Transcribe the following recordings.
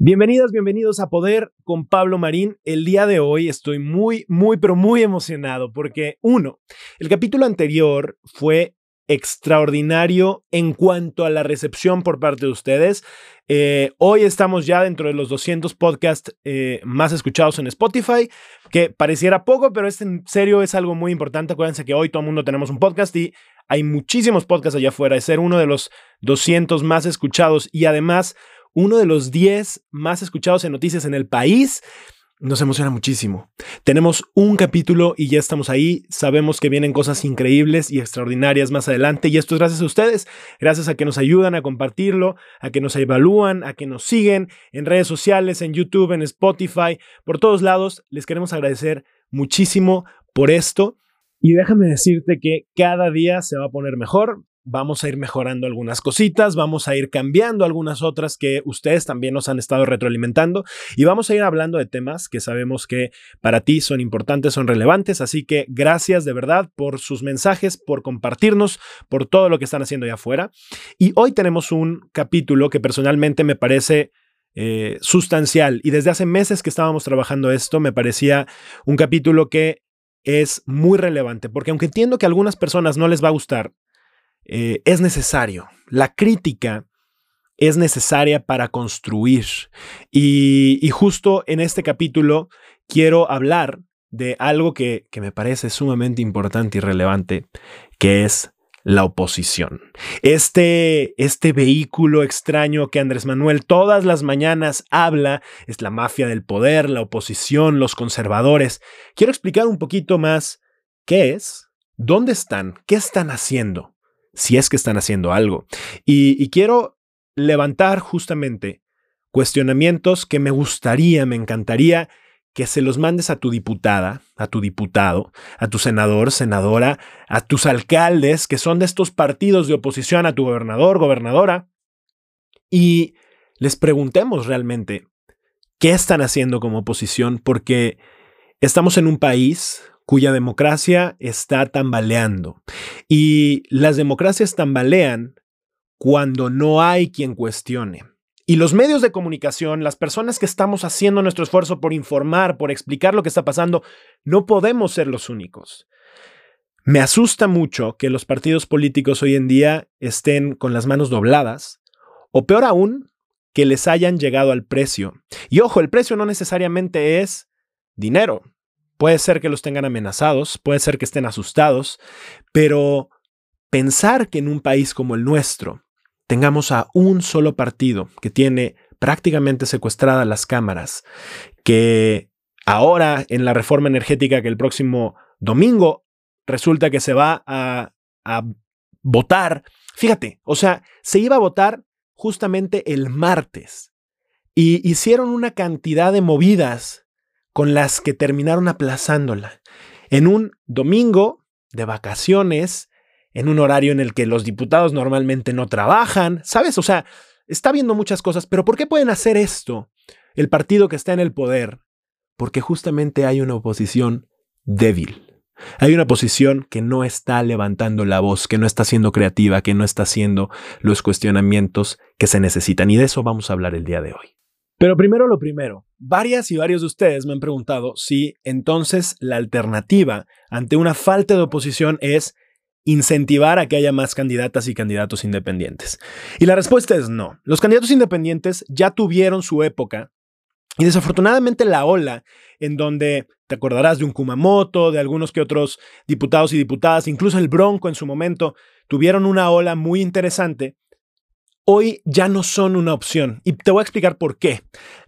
Bienvenidas, bienvenidos a Poder con Pablo Marín. El día de hoy estoy muy, muy, pero muy emocionado porque, uno, el capítulo anterior fue extraordinario en cuanto a la recepción por parte de ustedes. Eh, hoy estamos ya dentro de los 200 podcasts eh, más escuchados en Spotify, que pareciera poco, pero es en serio es algo muy importante. Acuérdense que hoy todo el mundo tenemos un podcast y hay muchísimos podcasts allá afuera. Es ser uno de los 200 más escuchados y además uno de los 10 más escuchados en noticias en el país. Nos emociona muchísimo. Tenemos un capítulo y ya estamos ahí. Sabemos que vienen cosas increíbles y extraordinarias más adelante. Y esto es gracias a ustedes, gracias a que nos ayudan a compartirlo, a que nos evalúan, a que nos siguen en redes sociales, en YouTube, en Spotify, por todos lados. Les queremos agradecer muchísimo por esto. Y déjame decirte que cada día se va a poner mejor vamos a ir mejorando algunas cositas, vamos a ir cambiando algunas otras que ustedes también nos han estado retroalimentando y vamos a ir hablando de temas que sabemos que para ti son importantes, son relevantes, así que gracias de verdad por sus mensajes, por compartirnos, por todo lo que están haciendo allá afuera. Y hoy tenemos un capítulo que personalmente me parece... Eh, sustancial y desde hace meses que estábamos trabajando esto me parecía un capítulo que es muy relevante porque aunque entiendo que a algunas personas no les va a gustar eh, es necesario. La crítica es necesaria para construir. Y, justo en este capítulo quiero hablar de algo que, que me parece sumamente importante y relevante, que es la oposición. Este, este vehículo extraño que Andrés Manuel todas las mañanas habla es la mafia del poder, la oposición, los conservadores. Quiero explicar un poquito más qué es, dónde están, qué están haciendo si es que están haciendo algo. Y, quiero levantar justamente cuestionamientos que me gustaría, me encantaría que se los mandes a tu diputada, a tu diputado, a tu senador, senadora, a tus alcaldes que son de estos partidos de oposición, a tu gobernador, gobernadora, y les preguntemos realmente qué están haciendo como oposición, porque estamos en un país cuya democracia está tambaleando. Y las democracias tambalean cuando no hay quien cuestione. Y los medios de comunicación, las personas que estamos haciendo nuestro esfuerzo por informar, por explicar lo que está pasando, no podemos ser los únicos. Me asusta mucho que los partidos políticos hoy en día estén con las manos dobladas, o peor aún, que les hayan llegado al precio. Y ojo, el precio no necesariamente es dinero. Puede ser que los tengan amenazados, puede ser que estén asustados, pero pensar que en un país como el nuestro tengamos a un solo partido que tiene prácticamente secuestradas las cámaras, que ahora en la reforma energética que el próximo domingo resulta que se va a, a votar, fíjate, o sea, se iba a votar justamente el martes y hicieron una cantidad de movidas con las que terminaron aplazándola. En un domingo de vacaciones, en un horario en el que los diputados normalmente no trabajan, ¿sabes? O sea, está viendo muchas cosas, pero ¿por qué pueden hacer esto el partido que está en el poder? Porque justamente hay una oposición débil. Hay una oposición que no está levantando la voz, que no está siendo creativa, que no está haciendo los cuestionamientos que se necesitan. Y de eso vamos a hablar el día de hoy. Pero primero lo primero, varias y varios de ustedes me han preguntado si entonces la alternativa ante una falta de oposición es incentivar a que haya más candidatas y candidatos independientes. Y la respuesta es no. Los candidatos independientes ya tuvieron su época y desafortunadamente la ola en donde te acordarás de un Kumamoto, de algunos que otros diputados y diputadas, incluso el Bronco en su momento, tuvieron una ola muy interesante hoy ya no son una opción. Y te voy a explicar por qué.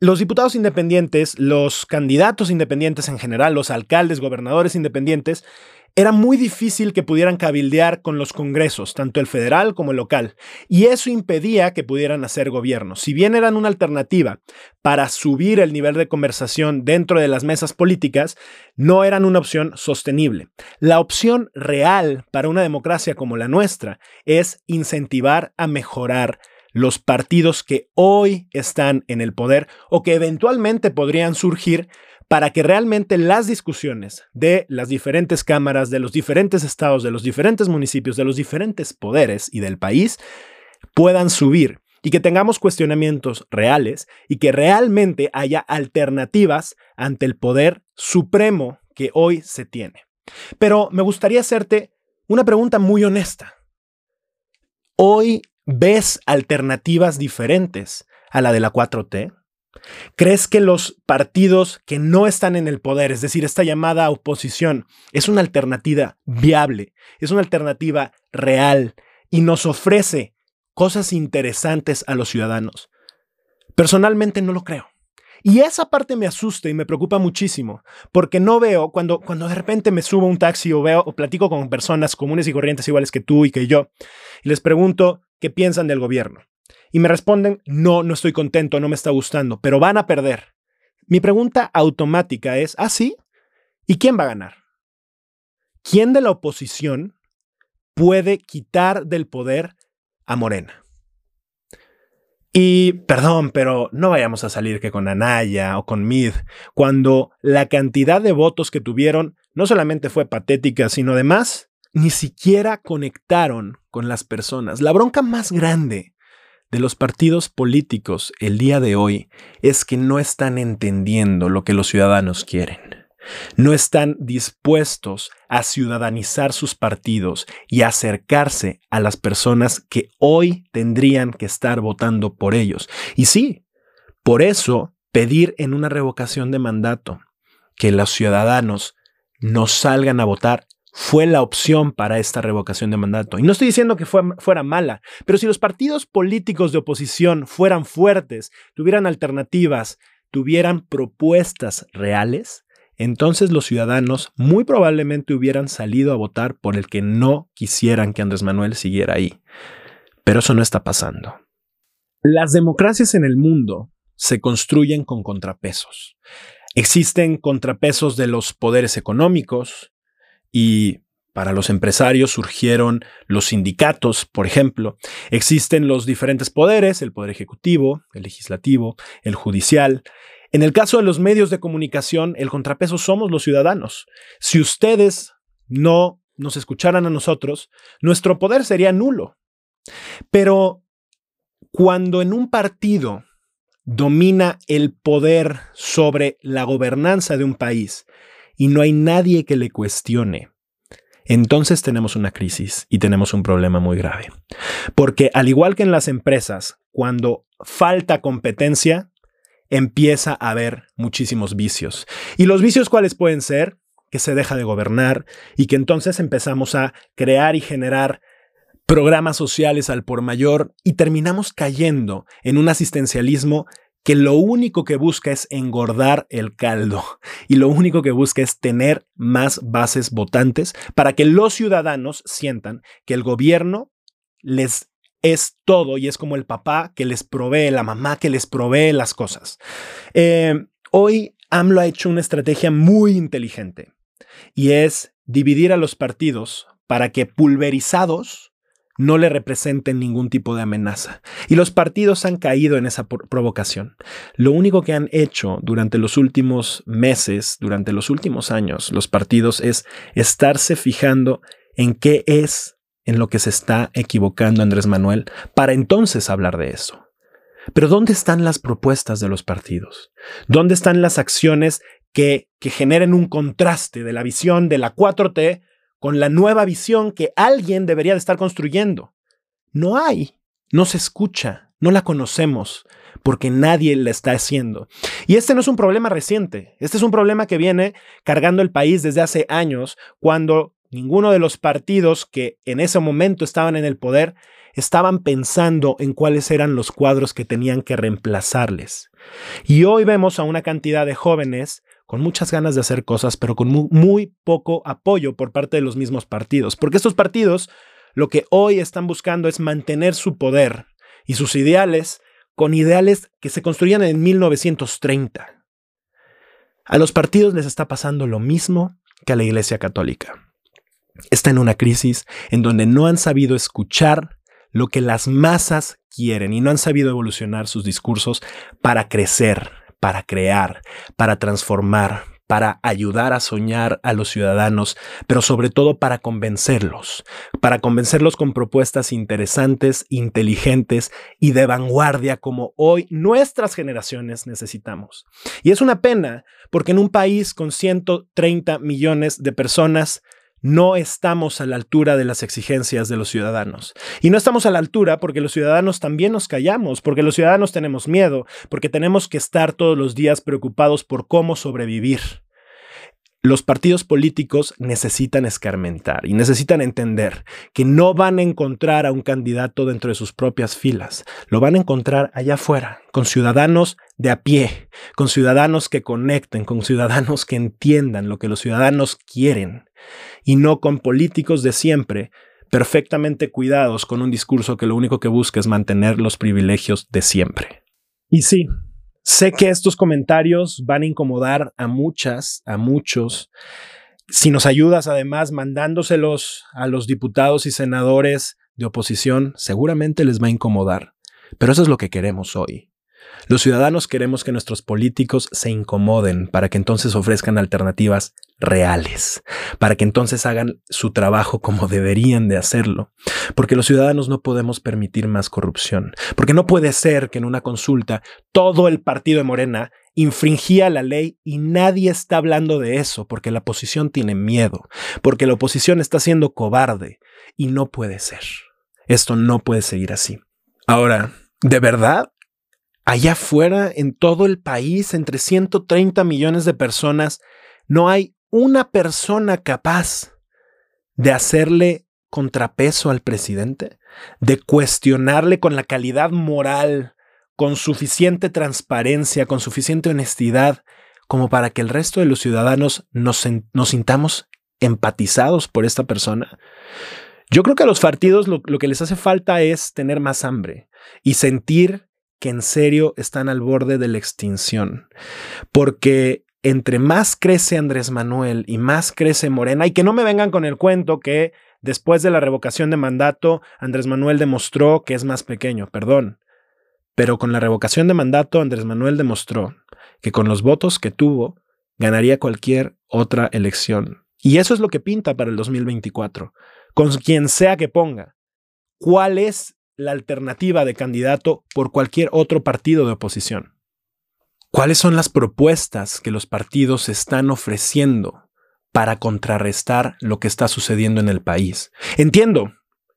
Los diputados independientes, los candidatos independientes en general, los alcaldes, gobernadores independientes, era muy difícil que pudieran cabildear con los congresos, tanto el federal como el local, y eso impedía que pudieran hacer gobierno. Si bien eran una alternativa para subir el nivel de conversación dentro de las mesas políticas, no eran una opción sostenible. La opción real para una democracia como la nuestra es incentivar a mejorar los partidos que hoy están en el poder o que eventualmente podrían surgir para que realmente las discusiones de las diferentes cámaras, de los diferentes estados, de los diferentes municipios, de los diferentes poderes y del país puedan subir y que tengamos cuestionamientos reales y que realmente haya alternativas ante el poder supremo que hoy se tiene. Pero me gustaría hacerte una pregunta muy honesta. ¿Hoy ves alternativas diferentes a la de la 4T? ¿Crees que los partidos que no están en el poder, es decir, esta llamada oposición, es una alternativa viable, es una alternativa real y nos ofrece cosas interesantes a los ciudadanos? Personalmente no lo creo. Y esa parte me asusta y me preocupa muchísimo, porque no veo, cuando, cuando de repente me subo a un taxi o veo o platico con personas comunes y corrientes iguales que tú y que yo, y les pregunto qué piensan del gobierno. Y me responden, no, no estoy contento, no me está gustando, pero van a perder. Mi pregunta automática es, ¿ah, sí? ¿Y quién va a ganar? ¿Quién de la oposición puede quitar del poder a Morena? Y perdón, pero no vayamos a salir que con Anaya o con Mid, cuando la cantidad de votos que tuvieron no solamente fue patética, sino además ni siquiera conectaron con las personas. La bronca más grande de los partidos políticos el día de hoy es que no están entendiendo lo que los ciudadanos quieren no están dispuestos a ciudadanizar sus partidos y acercarse a las personas que hoy tendrían que estar votando por ellos. Y sí, por eso pedir en una revocación de mandato que los ciudadanos no salgan a votar fue la opción para esta revocación de mandato. Y no estoy diciendo que fuera mala, pero si los partidos políticos de oposición fueran fuertes, tuvieran alternativas, tuvieran propuestas reales, entonces los ciudadanos muy probablemente hubieran salido a votar por el que no quisieran que Andrés Manuel siguiera ahí. Pero eso no está pasando. Las democracias en el mundo se construyen con contrapesos. Existen contrapesos de los poderes económicos y para los empresarios surgieron los sindicatos, por ejemplo. Existen los diferentes poderes, el poder ejecutivo, el legislativo, el judicial. En el caso de los medios de comunicación, el contrapeso somos los ciudadanos. Si ustedes no nos escucharan a nosotros, nuestro poder sería nulo. Pero cuando en un partido domina el poder sobre la gobernanza de un país y no hay nadie que le cuestione, entonces tenemos una crisis y tenemos un problema muy grave. Porque al igual que en las empresas, cuando falta competencia, empieza a haber muchísimos vicios. ¿Y los vicios cuáles pueden ser? Que se deja de gobernar y que entonces empezamos a crear y generar programas sociales al por mayor y terminamos cayendo en un asistencialismo que lo único que busca es engordar el caldo y lo único que busca es tener más bases votantes para que los ciudadanos sientan que el gobierno les es todo y es como el papá que les provee, la mamá que les provee las cosas. Eh, hoy AMLO ha hecho una estrategia muy inteligente y es dividir a los partidos para que pulverizados no le representen ningún tipo de amenaza. Y los partidos han caído en esa provocación. Lo único que han hecho durante los últimos meses, durante los últimos años, los partidos es estarse fijando en qué es en lo que se está equivocando Andrés Manuel para entonces hablar de eso. Pero ¿dónde están las propuestas de los partidos? ¿Dónde están las acciones que, que generen un contraste de la visión de la 4T con la nueva visión que alguien debería de estar construyendo? No hay, no se escucha, no la conocemos, porque nadie la está haciendo. Y este no es un problema reciente, este es un problema que viene cargando el país desde hace años, cuando Ninguno de los partidos que en ese momento estaban en el poder estaban pensando en cuáles eran los cuadros que tenían que reemplazarles. Y hoy vemos a una cantidad de jóvenes con muchas ganas de hacer cosas, pero con muy, poco apoyo por parte de los mismos partidos. Porque estos partidos lo que hoy están buscando es mantener su poder y sus ideales con ideales que se construían en 1930. A los partidos les está pasando lo mismo que a la Iglesia Católica está en una crisis en donde no han sabido escuchar lo que las masas quieren y no han sabido evolucionar sus discursos para crecer, para crear, para transformar, para ayudar a soñar a los ciudadanos, pero sobre todo para convencerlos, para convencerlos con propuestas interesantes, inteligentes y de vanguardia como hoy nuestras generaciones necesitamos. Y es una pena porque en un país con 130 millones de personas, no estamos a la altura de las exigencias de los ciudadanos. Y no estamos a la altura porque los ciudadanos también nos callamos, porque los ciudadanos tenemos miedo, porque tenemos que estar todos los días preocupados por cómo sobrevivir. Los partidos políticos necesitan escarmentar y necesitan entender que no van a encontrar a un candidato dentro de sus propias filas, lo van a encontrar allá afuera, con ciudadanos de a pie, con ciudadanos que conecten, con ciudadanos que entiendan lo que los ciudadanos quieren y no con políticos de siempre perfectamente cuidados con un discurso que lo único que busca es mantener los privilegios de siempre. Y sí, sé que estos comentarios van a incomodar a muchas, a muchos. Si nos ayudas además mandándoselos a los diputados y senadores de oposición, seguramente les va a incomodar. Pero eso es lo que queremos hoy. Los ciudadanos queremos que nuestros políticos se incomoden para que entonces ofrezcan alternativas reales, para que entonces hagan su trabajo como deberían de hacerlo, porque los ciudadanos no podemos permitir más corrupción, porque no puede ser que en una consulta todo el partido de Morena infringía la ley y nadie está hablando de eso, porque la oposición tiene miedo, porque la oposición está siendo cobarde y no puede ser. Esto no puede seguir así. Ahora, ¿de verdad allá afuera, en todo el país, entre 130 millones de personas, no hay una persona capaz de hacerle contrapeso al presidente, de cuestionarle con la calidad moral, con suficiente transparencia, con suficiente honestidad, como para que el resto de los ciudadanos nos, sintamos empatizados por esta persona. Yo creo que a los partidos lo que les hace falta es tener más hambre y sentir que en serio están al borde de la extinción. Porque entre más crece Andrés Manuel y más crece Morena, y que no me vengan con el cuento que después de la revocación de mandato, Andrés Manuel demostró que es más pequeño, perdón. Pero con la revocación de mandato, Andrés Manuel demostró que con los votos que tuvo, ganaría cualquier otra elección. Y eso es lo que pinta para el 2024, con quien sea que ponga. ¿Cuál es la alternativa de candidato por cualquier otro partido de oposición. ¿Cuáles son las propuestas que los partidos están ofreciendo para contrarrestar lo que está sucediendo en el país? Entiendo,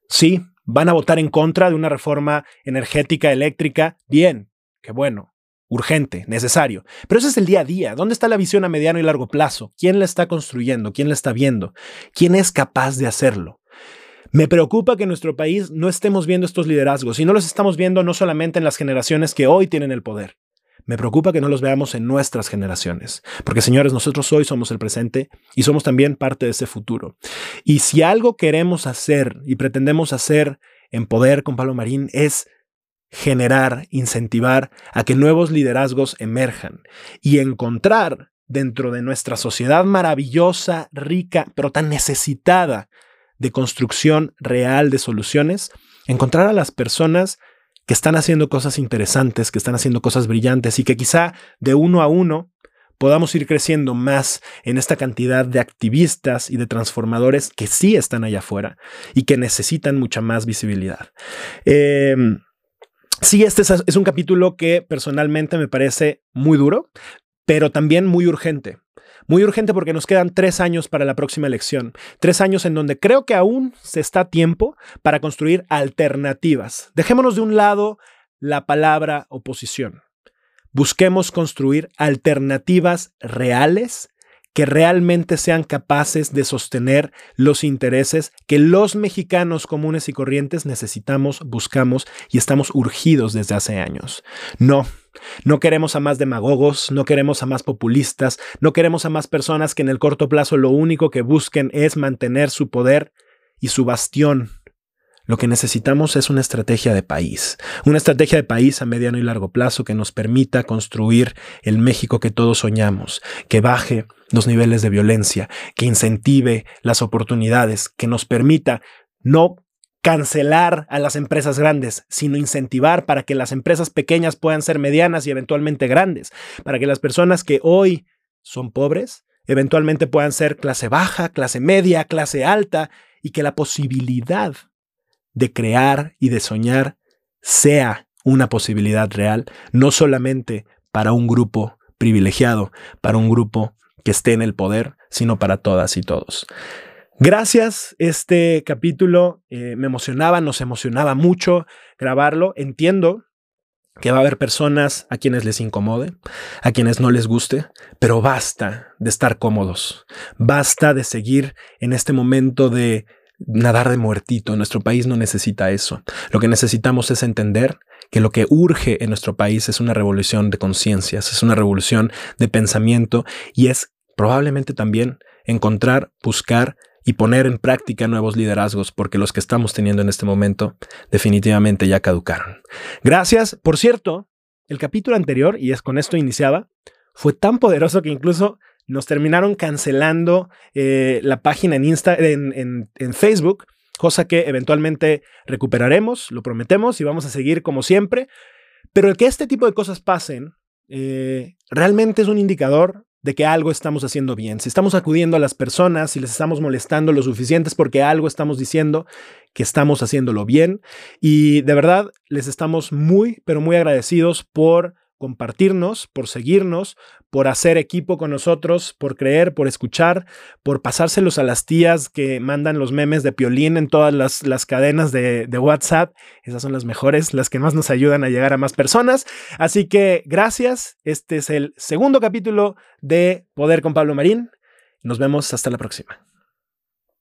sí, van a votar en contra de una reforma energética eléctrica, bien, qué bueno, urgente, necesario. Pero ese es el día a día. ¿Dónde está la visión a mediano y largo plazo? ¿Quién la está construyendo? ¿Quién la está viendo? ¿Quién es capaz de hacerlo? Me preocupa que en nuestro país no estemos viendo estos liderazgos y no los estamos viendo no solamente en las generaciones que hoy tienen el poder. Me preocupa que no los veamos en nuestras generaciones, porque señores, nosotros hoy somos el presente y somos también parte de ese futuro. Y si algo queremos hacer y pretendemos hacer en poder con Pablo Marín es generar, incentivar a que nuevos liderazgos emerjan y encontrar dentro de nuestra sociedad maravillosa, rica, pero tan necesitada de construcción real de soluciones, encontrar a las personas que están haciendo cosas interesantes, que están haciendo cosas brillantes y que quizá de uno a uno podamos ir creciendo más en esta cantidad de activistas y de transformadores que sí están allá afuera y que necesitan mucha más visibilidad. Em, sí, este es un capítulo que personalmente me parece muy duro, pero también muy urgente. Muy urgente porque nos quedan tres años para la próxima elección. Tres años en donde creo que aún se está a tiempo para construir alternativas. Dejémonos de un lado la palabra oposición. Busquemos construir alternativas reales que realmente sean capaces de sostener los intereses que los mexicanos comunes y corrientes necesitamos, buscamos y estamos urgidos desde hace años. No, no queremos a más demagogos, no queremos a más populistas, no queremos a más personas que en el corto plazo lo único que busquen es mantener su poder y su bastión. Lo que necesitamos es una estrategia de país, una estrategia de país a mediano y largo plazo que nos permita construir el México que todos soñamos, que baje los niveles de violencia, que incentive las oportunidades, que nos permita no cancelar a las empresas grandes, sino incentivar para que las empresas pequeñas puedan ser medianas y eventualmente grandes, para que las personas que hoy son pobres, eventualmente puedan ser clase baja, clase media, clase alta, y que la posibilidad de crear y de soñar sea una posibilidad real, no solamente para un grupo privilegiado, para un grupo que esté en el poder, sino para todas y todos. Gracias, este capítulo eh, me emocionaba, nos emocionaba mucho grabarlo. Entiendo que va a haber personas a quienes les incomode, a quienes no les guste, pero basta de estar cómodos, basta de seguir en este momento de nadar de muertito. Nuestro país no necesita eso. Lo que necesitamos es entender que lo que urge en nuestro país es una revolución de conciencias, es una revolución de pensamiento y es probablemente también encontrar, buscar y poner en práctica nuevos liderazgos, porque los que estamos teniendo en este momento definitivamente ya caducaron. Gracias. Por cierto, el capítulo anterior, y es con esto iniciaba, fue tan poderoso que incluso nos terminaron cancelando eh, la página en, en, Facebook, cosa que eventualmente recuperaremos, lo prometemos y vamos a seguir como siempre. Pero el que este tipo de cosas pasen eh, realmente es un indicador de que algo estamos haciendo bien. Si estamos acudiendo a las personas, si les estamos molestando lo suficiente es porque algo estamos diciendo que estamos haciéndolo bien. Y de verdad les estamos muy, pero muy agradecidos por compartirnos, por seguirnos, por hacer equipo con nosotros, por creer, por escuchar, por pasárselos a las tías que mandan los memes de Piolín en todas las, cadenas de, de, WhatsApp. Esas son las mejores, las que más nos ayudan a llegar a más personas. Así que gracias. Este es el segundo capítulo de Poder con Pablo Marín. Nos vemos hasta la próxima.